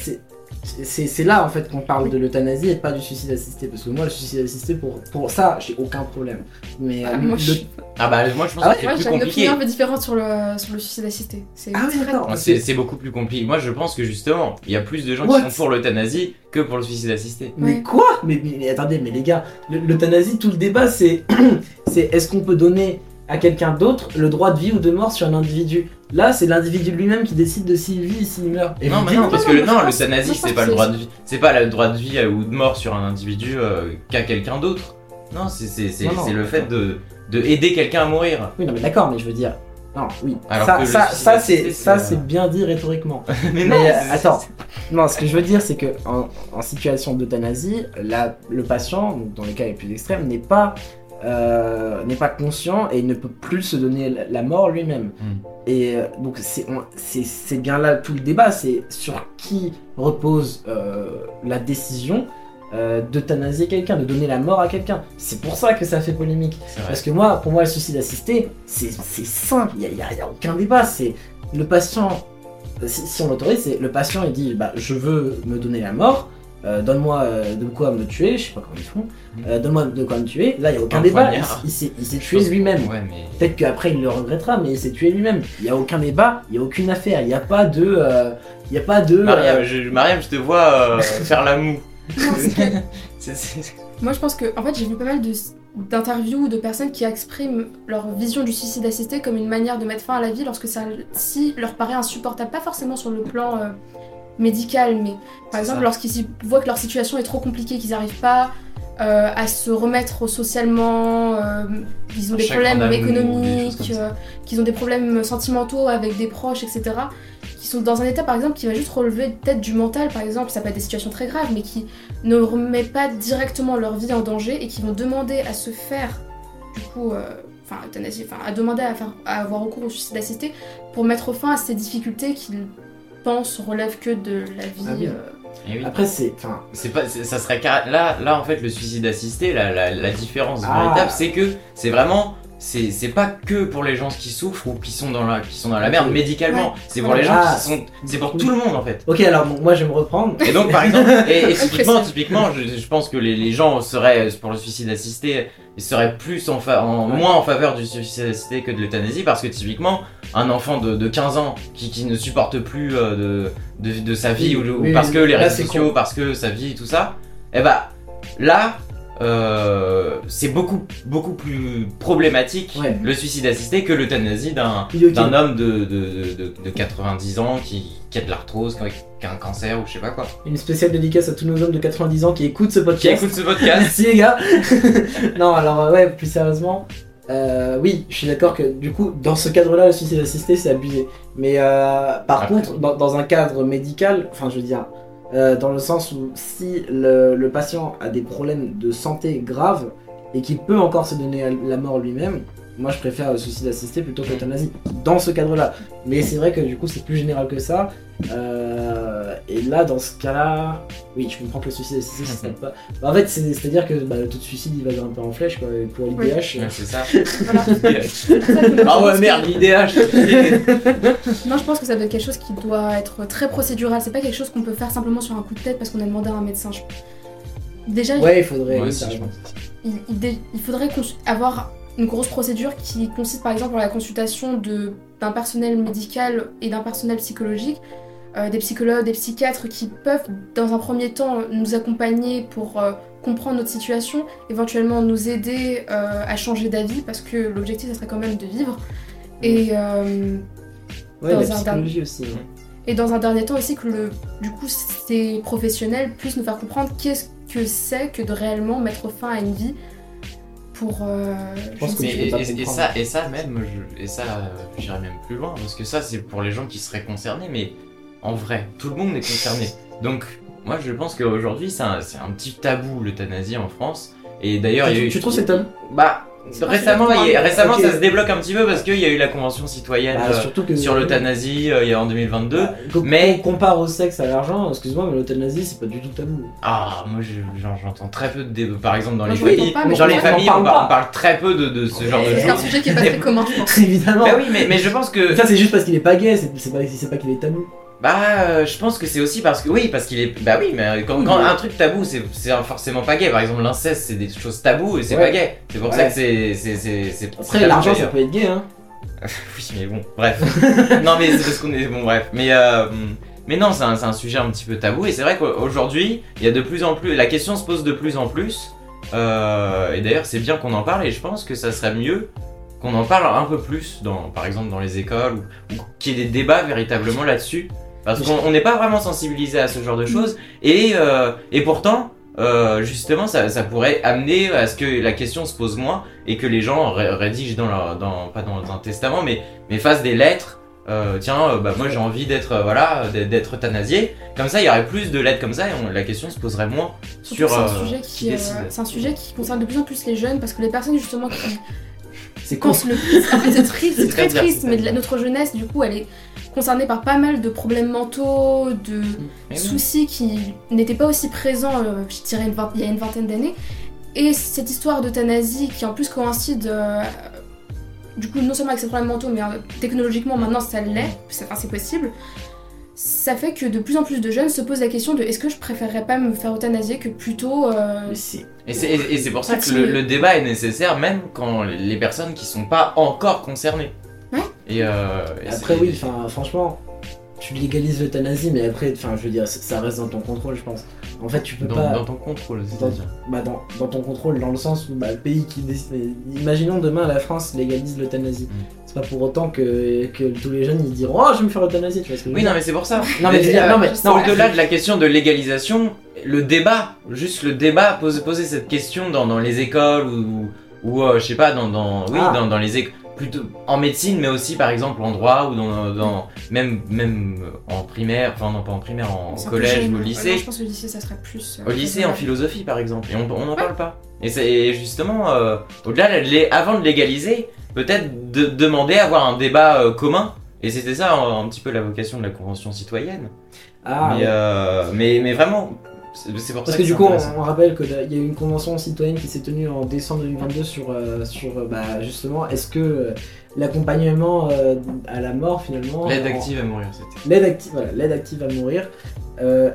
[SPEAKER 2] c'est là en fait qu'on parle de l'euthanasie et pas du suicide assisté. Parce que moi, le suicide assisté, pour, pour ça, j'ai aucun problème. Mais
[SPEAKER 4] Ah,
[SPEAKER 2] euh,
[SPEAKER 4] moi,
[SPEAKER 2] le-
[SPEAKER 4] je-
[SPEAKER 3] Ah bah moi je pense
[SPEAKER 2] Ah ouais
[SPEAKER 3] que c'est
[SPEAKER 4] moi
[SPEAKER 3] plus
[SPEAKER 4] j'ai une opinion un peu différente sur le, sur le suicide assisté. C'est
[SPEAKER 2] Ah oui,
[SPEAKER 3] C'est c'est beaucoup plus compliqué. Moi je pense que justement, il y a plus de gens
[SPEAKER 2] What
[SPEAKER 3] qui sont pour l'euthanasie que pour le suicide assisté.
[SPEAKER 2] Mais
[SPEAKER 4] Ouais.
[SPEAKER 2] quoi? Mais, mais- mais attendez, mais les gars, le- l'euthanasie, tout le débat, c'est c'est est-ce qu'on peut donner à quelqu'un d'autre le droit de vie ou de mort sur un individu. Là, c'est l'individu lui-même qui décide de s'il vit et s'il meurt. Et
[SPEAKER 3] Non,
[SPEAKER 2] vous
[SPEAKER 3] mais
[SPEAKER 2] dites
[SPEAKER 3] non, parce
[SPEAKER 4] non,
[SPEAKER 3] que non, l'euthanasie, c'est pas le droit
[SPEAKER 4] c'est-
[SPEAKER 3] de vie, c'est pas le droit de vie euh, ou de mort sur un individu euh, qu'à quelqu'un d'autre. Non, c'est c'est c'est
[SPEAKER 2] Non, non,
[SPEAKER 3] c'est le fait de de aider quelqu'un à mourir.
[SPEAKER 2] Oui, non, mais d'accord, mais je veux dire. Non, oui.
[SPEAKER 3] Alors
[SPEAKER 2] ça, c'est ça,
[SPEAKER 3] euh,
[SPEAKER 2] c'est bien dit rhétoriquement.
[SPEAKER 3] mais
[SPEAKER 2] Mais, euh,
[SPEAKER 3] c'est-
[SPEAKER 2] attends. Non, ce que je veux dire, c'est que en, en situation d'euthanasie, le patient, dans les cas les plus extrêmes, n'est pas euh, n'est pas conscient et il ne peut plus se donner la- mort lui-même.
[SPEAKER 3] Mm.
[SPEAKER 2] Et euh, donc c'est bien là tout le débat, c'est sur qui repose euh, la décision euh, d'euthanasier quelqu'un, de donner la mort à quelqu'un. C'est pour ça que ça fait polémique. Parce que moi, pour moi, le suicide assisté, c'est c'est simple, il n'y a, a aucun débat. C'est le patient, si, si on l'autorise, c'est le patient, il dit bah, Je veux me donner la mort, euh, donne-moi euh, de quoi me tuer, je sais pas comment ils font, euh, donne-moi de quoi me tuer. Là, il n'y a aucun
[SPEAKER 3] Un
[SPEAKER 2] débat,
[SPEAKER 3] poignard.
[SPEAKER 2] il, il s'est- il s'est
[SPEAKER 3] Je
[SPEAKER 2] tué lui-même.
[SPEAKER 3] Ouais, mais
[SPEAKER 2] Peut-être qu'après il le regrettera, mais il s'est tué lui-même. Il n'y a aucun débat, il n'y a aucune affaire, il n'y a pas de. Il y a pas de.
[SPEAKER 3] Mariam,
[SPEAKER 2] euh,
[SPEAKER 3] je, Mariam, je te vois euh, faire la moue.
[SPEAKER 4] C'est-
[SPEAKER 3] c'est-
[SPEAKER 4] Moi, je pense que, en fait, j'ai vu pas mal de- d'interviews de personnes qui expriment leur vision du suicide assisté comme une manière de mettre fin à la vie lorsque ça si leur paraît insupportable, pas forcément sur le plan euh, médical, mais par exemple lorsqu'ils voient que leur situation est trop compliquée, qu'ils n'arrivent pas euh, à se remettre socialement, euh, qu'ils ont des problèmes économiques, euh, qu'ils ont des problèmes sentimentaux avec des proches, etc. Qui sont dans un état, par exemple, qui va juste relever peut-être du mental, par exemple, ça peut être des situations très graves, mais qui ne remet pas directement leur vie en danger et qui vont demander à se faire, du coup, enfin, à demander à, faire, à avoir recours au suicide assisté pour mettre fin à ces difficultés qu'ils pensent relèvent que de la vie.
[SPEAKER 2] Ah oui.
[SPEAKER 4] euh,
[SPEAKER 3] Eh oui.
[SPEAKER 2] Après, c'est. Enfin,
[SPEAKER 3] C'est pas, c'est- ça serait là, là en fait le suicide assisté, la, la, la différence
[SPEAKER 2] Ah.
[SPEAKER 3] véritable, c'est que c'est vraiment, c'est, c'est pas que pour les gens qui souffrent ou qui sont dans la, qui sont dans la merde médicalement,
[SPEAKER 4] Ouais.
[SPEAKER 3] c'est pour les gens
[SPEAKER 2] Ah.
[SPEAKER 3] qui sont, c'est pour tout le monde en fait.
[SPEAKER 2] Ok, alors bon, moi je vais me reprendre.
[SPEAKER 3] Et donc par exemple, et, et typiquement, typiquement, je, je pense que les, les gens seraient pour le suicide assisté, ils seraient plus en, fa- en
[SPEAKER 2] Ouais.
[SPEAKER 3] moins en faveur du suicide assisté que de l'euthanasie parce que typiquement, un enfant de, de 15 ans qui, qui ne supporte plus euh, de, de, de sa vie
[SPEAKER 2] Oui,
[SPEAKER 3] ou, ou
[SPEAKER 2] oui,
[SPEAKER 3] parce que les réseaux sociaux,
[SPEAKER 2] con.
[SPEAKER 3] parce que sa vie et tout ça, et bah là. Euh, c'est beaucoup beaucoup plus problématique
[SPEAKER 2] Ouais.
[SPEAKER 3] le suicide assisté que l'euthanasie d'un homme de, de, de, de 90 ans qui, qui a de l'arthrose, qui a- qui a un cancer ou je sais pas quoi.
[SPEAKER 2] Une spéciale dédicace à tous nos hommes de 90 ans qui écoutent ce
[SPEAKER 3] Qui
[SPEAKER 2] podcast.
[SPEAKER 3] écoute ce podcast.
[SPEAKER 2] Merci les gars. non, alors euh, ouais, plus sérieusement, euh, oui, je suis d'accord que du coup, dans ce cadre-là, le suicide assisté, c'est abusé. Mais euh, par
[SPEAKER 3] Après.
[SPEAKER 2] contre, dans, dans un cadre médical, enfin, je veux dire, euh, dans le sens où si le, patient a des problèmes de santé graves et qu'il peut encore se donner la mort lui-même, moi je préfère le suicide assisté plutôt que l'euthanasie. Dans ce cadre-là. Mais c'est vrai que du coup, c'est plus général que ça. Euh, et là, dans ce cas-là, oui, je comprends que le suicide assisté, ce serait pas. Bah, en fait, c'est- c'est-à-dire que bah, le taux de suicide il va grimper en flèche quoi, et pour l'IDH.
[SPEAKER 3] Ouais, c'est ça.
[SPEAKER 4] voilà.
[SPEAKER 3] Ah ouais, merde, l'IDH.
[SPEAKER 4] Non, je pense que ça doit être quelque chose qui doit être très procédural. C'est pas quelque chose qu'on peut faire simplement sur un coup de tête parce qu'on a demandé à un médecin. Je- Déjà,
[SPEAKER 2] Ouais, il faudrait.
[SPEAKER 3] Je
[SPEAKER 2] raison.
[SPEAKER 3] pense.
[SPEAKER 4] il, il dé- il faudrait avoir une grosse procédure qui consiste par exemple en la consultation d'un personnel médical et d'un personnel psychologique, euh, des psychologues, des psychiatres qui peuvent dans un premier temps nous accompagner pour euh, comprendre notre situation, éventuellement nous aider euh, à changer d'avis parce que l'objectif ça serait quand même de vivre. Et, euh,
[SPEAKER 2] Ouais,
[SPEAKER 4] dans
[SPEAKER 2] la
[SPEAKER 4] un
[SPEAKER 2] psychologie aussi.
[SPEAKER 4] et dans un dernier temps aussi que le, du coup ces professionnels puissent nous faire comprendre qu'est-ce que c'est que de réellement mettre fin à une vie pour... euh,
[SPEAKER 2] Je pense que
[SPEAKER 3] Mais et, ça, et ça même, je- et ça, j'irais même plus loin parce que ça, c'est pour les gens qui seraient concernés, mais en vrai, tout le monde est concerné. Donc, moi, je pense qu'aujourd'hui, c'est un, c'est un petit tabou l'euthanasie en France. Et d'ailleurs, il y a
[SPEAKER 2] Tu,
[SPEAKER 3] eu.
[SPEAKER 2] tu trouves cet homme?
[SPEAKER 3] Bah, récemment,
[SPEAKER 4] sûr.
[SPEAKER 3] il y a- récemment,
[SPEAKER 2] Ok.
[SPEAKER 3] ça se débloque un petit peu parce qu'il y a eu la convention citoyenne
[SPEAKER 2] Bah,
[SPEAKER 3] euh,
[SPEAKER 2] Surtout que
[SPEAKER 3] sur l'euthanasie euh, il y a en 2022.
[SPEAKER 2] Bah,
[SPEAKER 3] mais-
[SPEAKER 2] on compare au sexe à l'argent, excuse-moi, mais l'euthanasie c'est pas du tout tabou.
[SPEAKER 3] Ah, moi je- j'en- j'entends très peu de débats. Par exemple, dans
[SPEAKER 4] Moi,
[SPEAKER 3] les
[SPEAKER 4] je l'entends
[SPEAKER 3] familles,
[SPEAKER 4] pas, mais
[SPEAKER 3] dans
[SPEAKER 4] je
[SPEAKER 3] les
[SPEAKER 4] comprends.
[SPEAKER 3] familles,
[SPEAKER 2] On en
[SPEAKER 3] on,
[SPEAKER 2] parle
[SPEAKER 3] par- on
[SPEAKER 2] pas.
[SPEAKER 3] parle très peu de, de ce genre de
[SPEAKER 4] C'est un
[SPEAKER 3] choses.
[SPEAKER 4] sujet qui est pas très commun, je pense.
[SPEAKER 2] Évidemment.
[SPEAKER 3] Bah oui, mais, mais je pense que.
[SPEAKER 2] Ça c'est juste parce qu'il est pas gay, c'est c'est pas, c'est pas qu'il est tabou.
[SPEAKER 3] Bah, euh, je pense que c'est aussi parce que oui, parce qu'il est. Bah oui, mais quand, un truc tabou, c'est c'est forcément pas gay. Par exemple, l'incest, c'est des choses taboues et c'est
[SPEAKER 2] Ouais.
[SPEAKER 3] pas gay. C'est pour ça
[SPEAKER 2] Ouais.
[SPEAKER 3] que c'est c'est c'est c'est. c'est
[SPEAKER 2] Après
[SPEAKER 3] tabou,
[SPEAKER 2] l'argent ça
[SPEAKER 3] d'ailleurs.
[SPEAKER 2] peut être gay hein.
[SPEAKER 3] Oui, mais bon, bref. non, mais c'est parce qu'on est. Bon, bref. Mais, euh, mais non, c'est un, c'est un sujet un petit peu tabou. Et c'est vrai qu'aujourd'hui, il y a de plus en plus. La question se pose de plus en plus. Euh, et d'ailleurs, c'est bien qu'on en parle. Et je pense que ça serait mieux qu'on en parle un peu plus, dans, par exemple dans les écoles, ou, ou qu'il y ait des débats véritablement là-dessus. Parce qu'on on n'est pas vraiment sensibilisé à ce genre de choses, et, euh, et pourtant, euh, justement, ça, ça pourrait amener à ce que la question se pose moins, et que les gens ré- rédigent dans leur, dans, pas dans un testament, mais, mais fassent des lettres. Euh, tiens, euh, bah moi j'ai envie d'être euh, voilà d'être- euthanasié. Comme ça, il y aurait plus de lettres comme ça et on- la question se poserait moins
[SPEAKER 4] Surtout
[SPEAKER 3] sur
[SPEAKER 4] c'est un,
[SPEAKER 3] euh,
[SPEAKER 4] sujet
[SPEAKER 3] qui
[SPEAKER 4] c'est un sujet qui concerne de plus en plus les jeunes parce que les personnes justement qui
[SPEAKER 2] C'est con.
[SPEAKER 4] c'est triste, c'est très triste, mais la- notre jeunesse du coup elle est concernée par pas mal de problèmes mentaux, de
[SPEAKER 3] oui.
[SPEAKER 4] soucis qui n'étaient pas aussi présents, euh, je dirais, une vingt- il y a une vingtaine d'années. Et cette histoire d'euthanasie qui en plus coïncide, euh, du coup, non seulement avec ses problèmes mentaux, mais euh, technologiquement maintenant ça l'est, c'est enfin, c'est possible. Ça fait que de plus en plus de jeunes se posent la question de est-ce que je préférerais pas me faire euthanasier que plutôt
[SPEAKER 2] c'est-
[SPEAKER 3] Et c'est, et- et c'est pour ça que le, le débat est nécessaire même quand les personnes qui sont pas encore concernées.
[SPEAKER 4] Ouais.
[SPEAKER 3] Et, euh, et
[SPEAKER 2] Après oui, enfin franchement, tu légalises l'euthanasie, mais après, enfin je veux dire, ça- reste dans ton contrôle, je pense. En fait, tu peux
[SPEAKER 3] dans,
[SPEAKER 2] pas.
[SPEAKER 3] dans ton contrôle, c'est-à-dire.
[SPEAKER 2] bah, dans, dans ton contrôle, dans le sens où bah, le pays qui décide. Imaginons demain la France légalise l'euthanasie.
[SPEAKER 3] Mm.
[SPEAKER 2] C'est pas pour autant que, que tous les jeunes ils diront Oh, je vais me faire euthanasier, tu vois ce que je veux
[SPEAKER 3] Oui,
[SPEAKER 2] dire
[SPEAKER 3] non, mais c'est pour ça.
[SPEAKER 2] Non, mais non,
[SPEAKER 3] euh,
[SPEAKER 2] non,
[SPEAKER 3] au-delà de la question de légalisation, le débat, juste le débat, poser, poser cette question dans, dans les écoles ou, ou euh, je sais pas, dans, dans, oui,
[SPEAKER 2] Ah.
[SPEAKER 3] dans, dans les écoles, plutôt en médecine, mais aussi par exemple en droit ou dans, dans même, même en primaire, enfin non pas en primaire, en collège ou au
[SPEAKER 4] Ouais,
[SPEAKER 3] lycée.
[SPEAKER 4] non, je pense que le lycée ça serait plus. euh,
[SPEAKER 3] Au lycée, en philosophie par exemple, et on n'en parle pas. Et c'est et justement, euh, au-delà, de avant de légaliser, peut-être de, demander à avoir un débat euh, commun. Et c'était ça un, un petit peu la vocation de la Convention citoyenne.
[SPEAKER 2] Ah,
[SPEAKER 3] mais,
[SPEAKER 2] ouais.
[SPEAKER 3] euh, mais, mais vraiment, c'est
[SPEAKER 2] Parce
[SPEAKER 3] ça
[SPEAKER 2] que
[SPEAKER 3] que
[SPEAKER 2] du coup, on, rappelle qu'il y a eu une convention citoyenne qui s'est tenue en décembre 2022 sur, euh, sur bah, justement, est-ce que euh, l'accompagnement euh, à la mort finalement.
[SPEAKER 3] L'aide active à mourir, c'était.
[SPEAKER 2] L'aide active, voilà, l'aide active à mourir.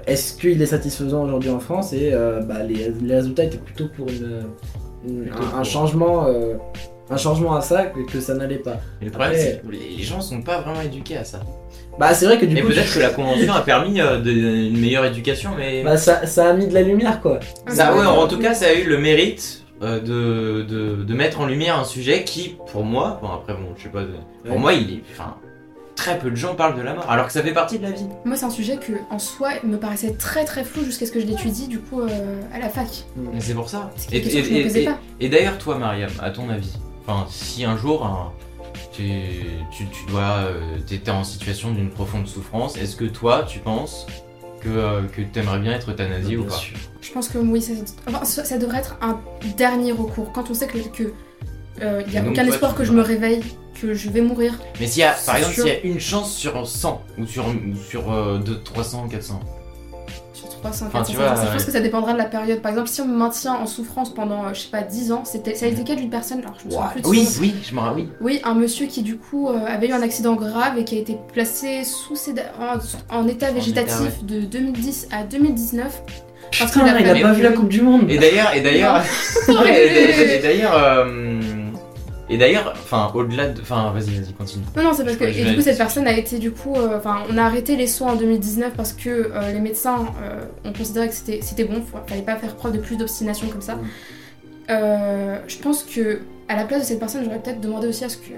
[SPEAKER 2] est-ce qu'il est satisfaisant aujourd'hui en France? Et bah, les, les résultats étaient plutôt pour une, un, changement. Un changement à ça que, que ça n'allait pas.
[SPEAKER 3] Et le problème,
[SPEAKER 2] Après-
[SPEAKER 3] c'est que les gens sont pas vraiment éduqués à ça.
[SPEAKER 2] Bah c'est vrai que du
[SPEAKER 3] et
[SPEAKER 2] coup
[SPEAKER 3] peut-être que la convention a permis euh, de- une meilleure éducation, mais.
[SPEAKER 2] bah, ça, ça a mis de la lumière quoi.
[SPEAKER 4] Ah,
[SPEAKER 3] Ça, ouais, en tout cas, ça a eu le mérite euh, de, de, de mettre en lumière un sujet qui, pour moi, bon après, bon, je sais pas, pour
[SPEAKER 2] Ouais.
[SPEAKER 3] moi, il est. Enfin, très peu de gens parlent de la mort, alors que ça fait partie de la vie.
[SPEAKER 4] Moi, c'est un sujet que, en soi, me paraissait très très flou jusqu'à ce que je l'étudie du coup euh, à la fac.
[SPEAKER 3] Mais c'est pour ça. Et d'ailleurs, toi, Mariam, à ton avis, enfin, si un jour hein, tu, tu, tu dois, euh, t'étais en situation d'une profonde souffrance, est-ce que toi, tu penses que, euh, que t'aimerais bien être euthanasié ou
[SPEAKER 2] Bien
[SPEAKER 3] pas?
[SPEAKER 2] sûr.
[SPEAKER 4] Je pense que oui, ça, enfin, ça ça devrait être un dernier recours. Quand on sait que il n'y a
[SPEAKER 3] Donc,
[SPEAKER 4] aucun
[SPEAKER 3] toi,
[SPEAKER 4] espoir que je me réveille, que je vais mourir.
[SPEAKER 3] Mais s'il y a, par exemple, s'il y a une chance sur 100 ou sur, ou sur euh, de 300, 400,
[SPEAKER 4] Sur 300,
[SPEAKER 3] Enfin,
[SPEAKER 4] 400,
[SPEAKER 3] tu vois,
[SPEAKER 4] 500. Je pense que ça dépendra de la période. Par exemple, si on me maintient en souffrance pendant, je sais pas, 10 ans, c'était, ça a été le cas d'une personne, alors je me souviens plus de
[SPEAKER 3] oui, oui, je m'en rappelle. Oui.
[SPEAKER 4] Oui, un monsieur qui du coup euh, avait eu un accident grave et qui a été placé sous séda- en, en état végétatif de 2010 à 2019. Parce qu'il
[SPEAKER 2] Putain, il a pas vu la Coupe du Monde.
[SPEAKER 3] Et d'ailleurs, et d'ailleurs, et d'ailleurs, euh, et d'ailleurs, enfin, au-delà de, enfin, vas-y, vas-y, continue.
[SPEAKER 4] Non, non, c'est parce
[SPEAKER 3] Je
[SPEAKER 4] que et du coup cette personne a été du coup, euh, enfin, on a arrêté les soins en 2019 parce que euh, les médecins euh, ont considéré que c'était c'était bon, faut- fallait pas faire preuve de plus d'obstination comme ça.
[SPEAKER 2] Mm.
[SPEAKER 4] Euh, je pense que à la place de cette personne, j'aurais peut-être demandé aussi à ce que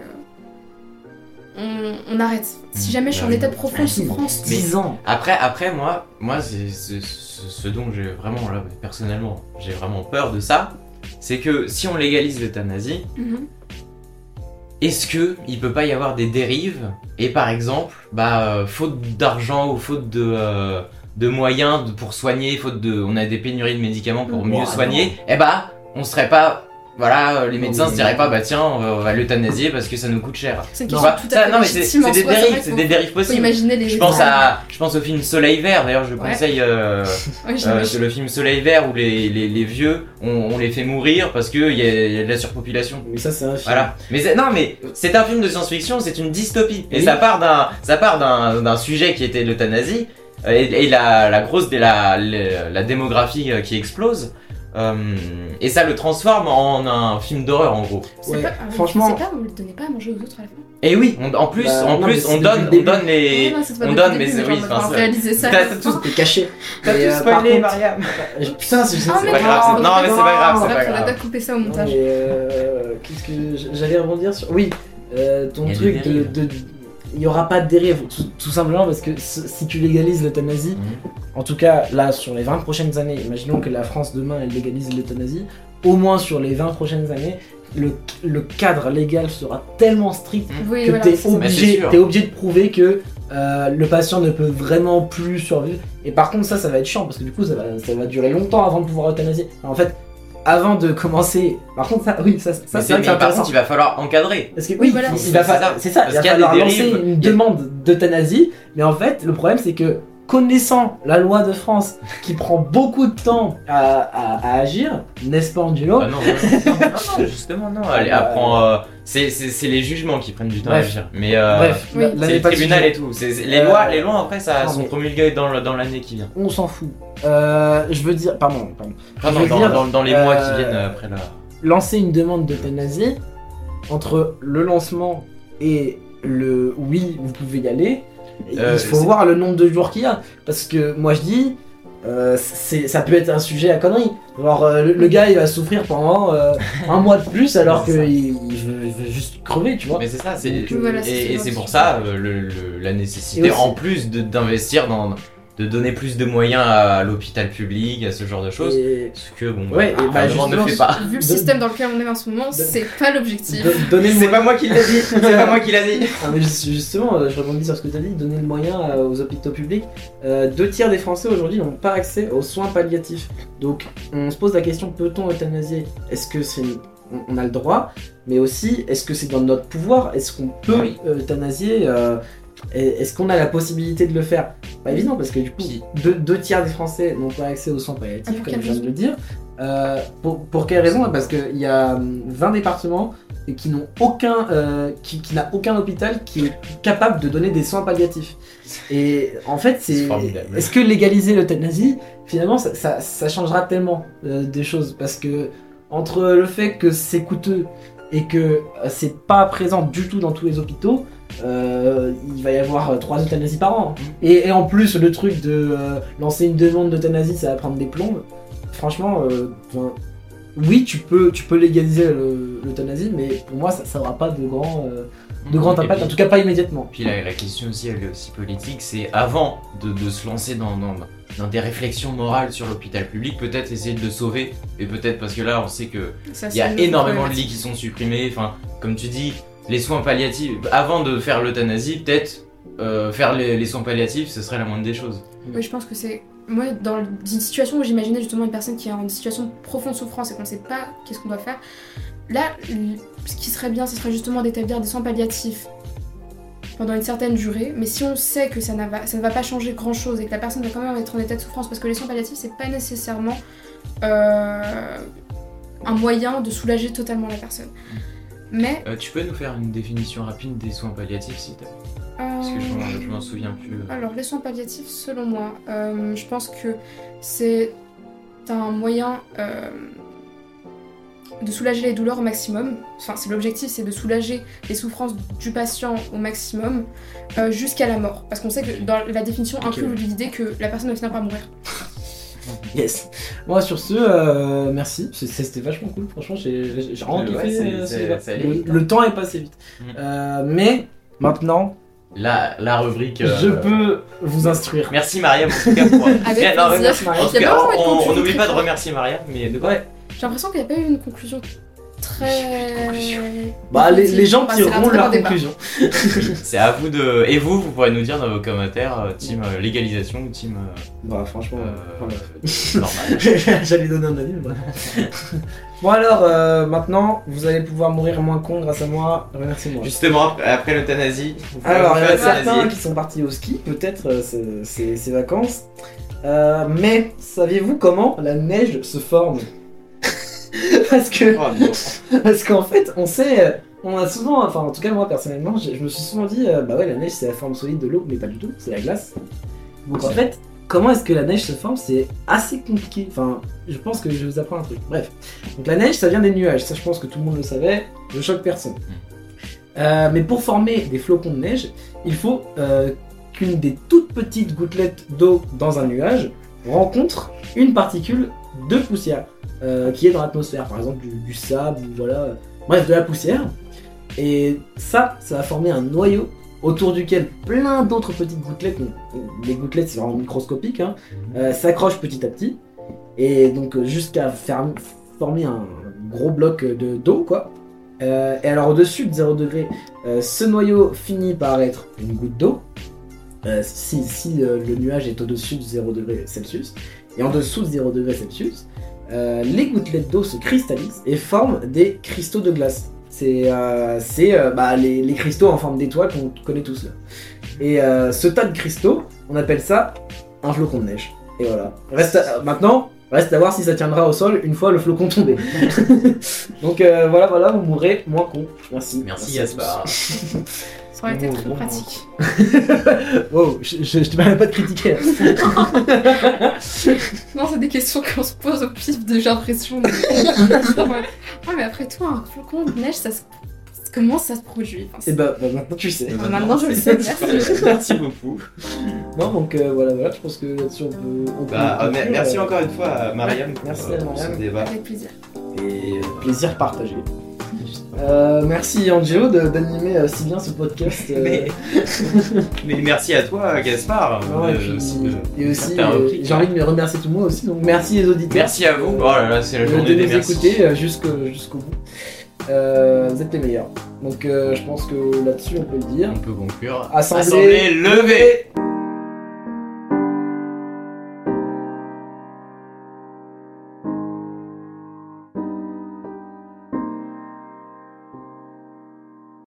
[SPEAKER 4] on, on arrête. Si
[SPEAKER 3] Mm,
[SPEAKER 4] jamais je suis
[SPEAKER 3] bah
[SPEAKER 4] en
[SPEAKER 3] oui.
[SPEAKER 4] état de profonde souffrance,
[SPEAKER 2] 10 ans.
[SPEAKER 3] Après, après, moi, moi, c'est ce ce dont j'ai vraiment, là, personnellement, j'ai vraiment peur de ça, c'est que si on légalise l'euthanasie,
[SPEAKER 4] Mhm.
[SPEAKER 3] Est-ce que il peut pas y avoir des dérives et par exemple, bah, euh, faute d'argent ou faute de euh, de moyens pour soigner, faute de, on a des pénuries de médicaments pour mieux
[SPEAKER 2] Oh,
[SPEAKER 3] soigner, eh bah, on serait pas, voilà, les médecins
[SPEAKER 2] mais-
[SPEAKER 3] se diraient pas, bah tiens, on va, l'euthanasier parce que ça nous coûte cher.
[SPEAKER 4] c'est une question tout
[SPEAKER 3] ça-
[SPEAKER 4] fait
[SPEAKER 3] non mais c'est des dérives, c'est des dérives possibles.
[SPEAKER 4] imaginer les
[SPEAKER 3] Je pense à, je pense au film Soleil Vert. D'ailleurs, je
[SPEAKER 4] Ouais.
[SPEAKER 3] conseille euh,
[SPEAKER 4] Ouais,
[SPEAKER 3] euh, le film Soleil Vert où les, les, les vieux, on, on les fait mourir parce qu'il y, a- il y a de la surpopulation.
[SPEAKER 2] Mais ça, c'est un film.
[SPEAKER 3] Voilà. Mais c'est- non, mais c'est un film de science-fiction, c'est une dystopie. Et
[SPEAKER 2] Oui.
[SPEAKER 3] ça part d'un, ça part d'un, d'un sujet qui était l'euthanasie euh, et, et la, la grosse, la, la, la démographie euh, qui explose. Euh, et ça le transforme en un film d'horreur en gros.
[SPEAKER 2] Ouais,
[SPEAKER 4] pas, oui,
[SPEAKER 2] franchement-
[SPEAKER 4] C'est pas, on ne donnait pas à manger aux autres à la fin.
[SPEAKER 3] Et oui, on- en plus,
[SPEAKER 2] Bah,
[SPEAKER 3] en
[SPEAKER 2] non,
[SPEAKER 3] plus, on donne,
[SPEAKER 2] le
[SPEAKER 3] on donne les.
[SPEAKER 4] Non, non, c'est pas
[SPEAKER 3] on donne,
[SPEAKER 4] le
[SPEAKER 3] mais oui,
[SPEAKER 4] on va
[SPEAKER 3] enfin, ça-
[SPEAKER 4] réaliser ça.
[SPEAKER 3] T'as- tout-
[SPEAKER 2] caché.
[SPEAKER 3] T'as tout
[SPEAKER 2] euh, par
[SPEAKER 3] spoilé, Mariam.
[SPEAKER 2] Euh, Putain, c'est
[SPEAKER 4] Ah,
[SPEAKER 3] pas grave, c'est- non, mais c'est pas grave, c'est pas
[SPEAKER 4] on a
[SPEAKER 3] grave.
[SPEAKER 4] pas coupé ça au montage.
[SPEAKER 2] euh, Qu'est-ce que j'allais rebondir sur Oui, euh, ton truc de- il y aura pas de dérive, tout, tout simplement parce que si tu légalises l'euthanasie,
[SPEAKER 3] Mhm.
[SPEAKER 2] en tout cas là sur les 20 prochaines années, imaginons que la France demain elle légalise l'euthanasie, au moins sur les 20 prochaines années, le, le cadre légal sera tellement strict
[SPEAKER 4] Oui,
[SPEAKER 2] que
[SPEAKER 4] voilà, ça.
[SPEAKER 3] Mais
[SPEAKER 2] obligé, t'es obligé de prouver que euh, le patient ne peut vraiment plus survivre. Et par contre, ça, ça va être chiant parce que du coup, ça va, ça va durer longtemps avant de pouvoir euthanasier. En fait, avant de commencer. Par contre, ça, oui, ça, ça c'est vrai que intéressant.
[SPEAKER 3] contre, il va falloir encadrer.
[SPEAKER 2] Parce que
[SPEAKER 4] Oui,
[SPEAKER 2] oui,
[SPEAKER 4] voilà,
[SPEAKER 2] il
[SPEAKER 3] c'est
[SPEAKER 2] va
[SPEAKER 3] ça.
[SPEAKER 2] falloir, c'est ça,
[SPEAKER 3] Parce
[SPEAKER 2] il va
[SPEAKER 3] qu'il y a des
[SPEAKER 2] falloir lancer une
[SPEAKER 3] Il y a-
[SPEAKER 2] demande d'euthanasie. Mais en fait, le problème, c'est que connaissant la loi de France qui prend beaucoup de temps à, à- à agir, n'est-ce pas, Andulo
[SPEAKER 3] Ah non, non, non, non, justement, non. Elle
[SPEAKER 2] bah,
[SPEAKER 3] apprend. euh, c'est c'est- c'est les jugements qui prennent du temps à agir. Mais euh,
[SPEAKER 2] Bref,
[SPEAKER 4] oui.
[SPEAKER 3] c'est le tribunal et tout. C'est- c'est- les,
[SPEAKER 2] Euh,
[SPEAKER 3] lois, les lois, après, ça
[SPEAKER 2] non,
[SPEAKER 3] sont promulguées dans le- dans l'année qui vient.
[SPEAKER 2] On s'en fout. Euh, je veux dire, pardon, pardon.
[SPEAKER 3] Non,
[SPEAKER 2] veux
[SPEAKER 3] dans,
[SPEAKER 2] dire,
[SPEAKER 3] dans- dans les mois
[SPEAKER 2] euh,
[SPEAKER 3] qui viennent après la.
[SPEAKER 2] lancer une demande d'euthanasie, entre le lancement et le oui, vous pouvez y aller,
[SPEAKER 3] Euh,
[SPEAKER 2] il faut
[SPEAKER 3] c'est-
[SPEAKER 2] voir le nombre de jours qu'il y a. Parce que moi je dis, euh, c'est, ça peut être un sujet à connerie. Genre, euh, le, le gars il va souffrir pendant euh, un mois de plus alors qu'il il veut, il veut juste crever, tu vois.
[SPEAKER 3] Mais c'est ça, c'est.
[SPEAKER 2] Euh,
[SPEAKER 3] Et, et c'est pour ça euh, le- le- la nécessité,
[SPEAKER 2] aussi-
[SPEAKER 3] en plus de- d'investir dans. De donner plus de moyens à l'hôpital public, à ce genre de choses.
[SPEAKER 2] Et
[SPEAKER 3] Ce que, bon,
[SPEAKER 2] Ouais,
[SPEAKER 3] bah,
[SPEAKER 2] et bah,
[SPEAKER 3] apparemment, ne
[SPEAKER 2] justement,
[SPEAKER 3] fait pas.
[SPEAKER 4] Vu le système dans lequel on est en ce moment, c'est pas l'objectif.
[SPEAKER 3] C'est pas moi qui l'ai dit, c'est pas moi qui l'a dit.
[SPEAKER 2] Ah, mais ju- justement, je rebondis sur ce que tu as dit, donner le moyen euh, aux hôpitaux publics. Euh, deux tiers des Français aujourd'hui n'ont pas accès aux soins palliatifs. Donc on se pose la question, peut-on euthanasier? Est-ce que c'est... On, on a le droit, mais aussi, est-ce que c'est dans notre pouvoir? Est-ce qu'on peut
[SPEAKER 3] Oui.
[SPEAKER 2] euthanasier euh, Est-ce qu'on a la possibilité de le faire Pas évident, parce que du coup, deux, deux tiers des Français n'ont pas accès aux soins
[SPEAKER 4] Ah,
[SPEAKER 2] palliatifs, comme je viens de le dire. Euh, pour, pour quelle raison? Parce qu'il y a hum, 20 départements et qui n'ont aucun, euh, qui, qui n'a aucun hôpital qui est capable de donner des soins palliatifs. Et en fait, c'est, est-ce que légaliser l'euthanasie, finalement, ça, ça- ça changera tellement euh, des choses? Parce que entre le fait que c'est coûteux et que euh, c'est pas présent du tout dans tous les hôpitaux, euh, il va y avoir euh, trois euthanasies par an. Et, et en plus, le truc de euh, lancer une demande d'euthanasie, ça va prendre des plombes. Franchement, euh, oui, tu peux, tu peux légaliser le- l'euthanasie, mais pour moi, ça n'aura pas de grand, euh, de grand impact,
[SPEAKER 3] puis-
[SPEAKER 2] en tout cas pas immédiatement.
[SPEAKER 3] Puis la, la question aussi, elle est aussi politique, c'est avant de, de se lancer dans, dans, dans des réflexions morales sur l'hôpital public, peut-être essayer de le sauver, et peut-être parce que là on sait que il y a énormément de lits qui sont supprimés, enfin comme tu dis, les soins palliatifs, avant de faire l'euthanasie, peut-être euh, faire les, les soins palliatifs, ce serait la moindre des choses.
[SPEAKER 4] Oui, je pense que c'est. Moi, dans une situation où j'imaginais justement une personne qui est en une situation de profonde souffrance et qu'on ne sait pas qu'est-ce qu'on doit faire, là, ce qui serait bien, ce serait justement d'établir des soins palliatifs pendant une certaine durée. Mais si on sait que ça, n'a va- ça ne va pas changer grand chose et que la personne va quand même être en état de souffrance, parce que les soins palliatifs, c'est pas nécessairement euh, un moyen de soulager totalement la personne. Mais.
[SPEAKER 3] Euh, tu peux nous faire une définition rapide des soins palliatifs, s'il te plaît Parce que je m'en- je m'en souviens plus. euh.
[SPEAKER 4] Alors, les soins palliatifs, selon moi, euh, je pense que c'est un moyen de soulager les douleurs au maximum. Enfin, c'est l'objectif, c'est de soulager les souffrances du patient au maximum euh, jusqu'à la mort. Parce qu'on sait que dans la définition inclut
[SPEAKER 2] ouais.
[SPEAKER 4] l'idée que la personne va finir par mourir.
[SPEAKER 2] Yes. Moi sur ce, euh, merci. C'était vachement cool. Franchement, j'ai vraiment kiffé. euh, le, temps est passé vite.
[SPEAKER 3] Mm.
[SPEAKER 2] Euh, mais maintenant,
[SPEAKER 3] La, la rubrique. euh,
[SPEAKER 2] je peux vous instruire.
[SPEAKER 3] Merci Mariam en tout cas pour.
[SPEAKER 4] Avec
[SPEAKER 3] Non,
[SPEAKER 4] plaisir.
[SPEAKER 3] remercie-
[SPEAKER 2] Mariam.
[SPEAKER 3] en tout cas, on- n'oublie pas de remercier Mariam, mais de quoi
[SPEAKER 2] Ouais.
[SPEAKER 4] J'ai l'impression qu'il n'y a pas eu une conclusion très.
[SPEAKER 2] Bah, les, les gens
[SPEAKER 4] Bah,
[SPEAKER 2] tireront leur conclusion.
[SPEAKER 3] C'est à vous de. Et vous, vous pourrez nous dire dans vos commentaires, euh, team euh, légalisation ou team euh,
[SPEAKER 2] Bah, franchement,
[SPEAKER 3] euh,
[SPEAKER 2] voilà.
[SPEAKER 3] normal.
[SPEAKER 2] J'allais donner un avis, mais. Bon, alors, euh, maintenant, vous allez pouvoir mourir moins con grâce à moi. Remerciez-moi.
[SPEAKER 3] Justement, après, après l'euthanasie, vous pouvez
[SPEAKER 2] Alors,
[SPEAKER 3] vous
[SPEAKER 2] il y en
[SPEAKER 3] faire
[SPEAKER 2] a certains qui sont partis au ski, peut-être euh, ces vacances. Euh, mais saviez-vous comment la neige se forme? Parce que
[SPEAKER 3] Oh.
[SPEAKER 2] Parce qu'en fait, on sait, on a souvent, enfin en tout cas moi personnellement, je me suis souvent dit, euh, bah ouais, la neige c'est la forme solide de l'eau, mais pas du tout, c'est la glace. Donc en fait, comment est-ce que la neige se forme? C'est assez compliqué. Enfin, je pense que je vais vous apprendre un truc. Bref. Donc la neige, ça vient des nuages. Ça, je pense que tout le monde le savait. Je choque personne. Euh, mais pour former des flocons de neige, il faut euh, qu'une des toutes petites gouttelettes d'eau dans un nuage rencontre une particule de poussière euh, qui est dans l'atmosphère, par exemple du, du sable, ou voilà, bref, de la poussière. Et ça, ça va former un noyau autour duquel plein d'autres petites gouttelettes, donc, les gouttelettes c'est vraiment microscopique, hein, euh, s'accrochent petit à petit, et donc euh, jusqu'à former un gros bloc de d'eau, quoi. Euh, et alors au-dessus de 0 degré, euh, ce noyau finit par être une goutte d'eau, euh, si, si, euh, le nuage est au-dessus de 0 degré Celsius, et en dessous de 0 degré Celsius, euh, les gouttelettes d'eau se cristallisent et forment des cristaux de glace. C'est euh, euh, bah, les, cristaux en forme d'étoile qu'on connaît tous là. Et ce tas de cristaux, on appelle ça un flocon de neige. Et voilà. Reste maintenant, reste à voir si ça tiendra au sol une fois le flocon tombé. Donc euh, voilà, voilà, vous mourrez moins con. Merci.
[SPEAKER 3] Merci
[SPEAKER 2] à
[SPEAKER 3] Gaspard.
[SPEAKER 4] Ça aurait été très
[SPEAKER 2] bon,
[SPEAKER 4] pratique.
[SPEAKER 2] wow, je, je, je te permets pas de critiquer.
[SPEAKER 4] Non, c'est des questions qu'on se pose au pif, de j'ai l'impression. de- ah, mais après tout, un flocon de neige, ça se... comment ça se produit Enfin,
[SPEAKER 2] Et
[SPEAKER 4] c'est-
[SPEAKER 2] bah, bah, maintenant tu sais.
[SPEAKER 4] Bah, maintenant, je le sais, merci.
[SPEAKER 3] Merci beaucoup.
[SPEAKER 2] Non, donc euh, voilà, voilà, je pense que là-dessus on peut. On peut
[SPEAKER 3] Bah, euh, merci
[SPEAKER 2] euh,
[SPEAKER 3] encore une fois à Mariam pour,
[SPEAKER 2] Merci à
[SPEAKER 3] pour ce
[SPEAKER 2] Mariam.
[SPEAKER 3] débat.
[SPEAKER 4] Avec plaisir.
[SPEAKER 3] Et
[SPEAKER 2] Plaisir partagé. Euh, merci Angelo d'animer euh, si bien ce podcast. euh,
[SPEAKER 3] Mais- Mais merci à toi, Gaspard.
[SPEAKER 2] ouais, et puis-
[SPEAKER 3] aussi
[SPEAKER 2] et j'ai envie de me remercier tout le monde aussi. Donc merci les auditeurs.
[SPEAKER 3] Merci à vous. Oh là là, c'est la journée
[SPEAKER 2] de
[SPEAKER 3] des
[SPEAKER 2] nous
[SPEAKER 3] merci.
[SPEAKER 2] écouter jusqu'au jusqu'au bout. Euh, vous êtes les meilleurs. Donc euh, je pense que là-dessus on peut le dire.
[SPEAKER 3] On peut conclure.
[SPEAKER 2] Assemblée
[SPEAKER 3] Assemblée levée.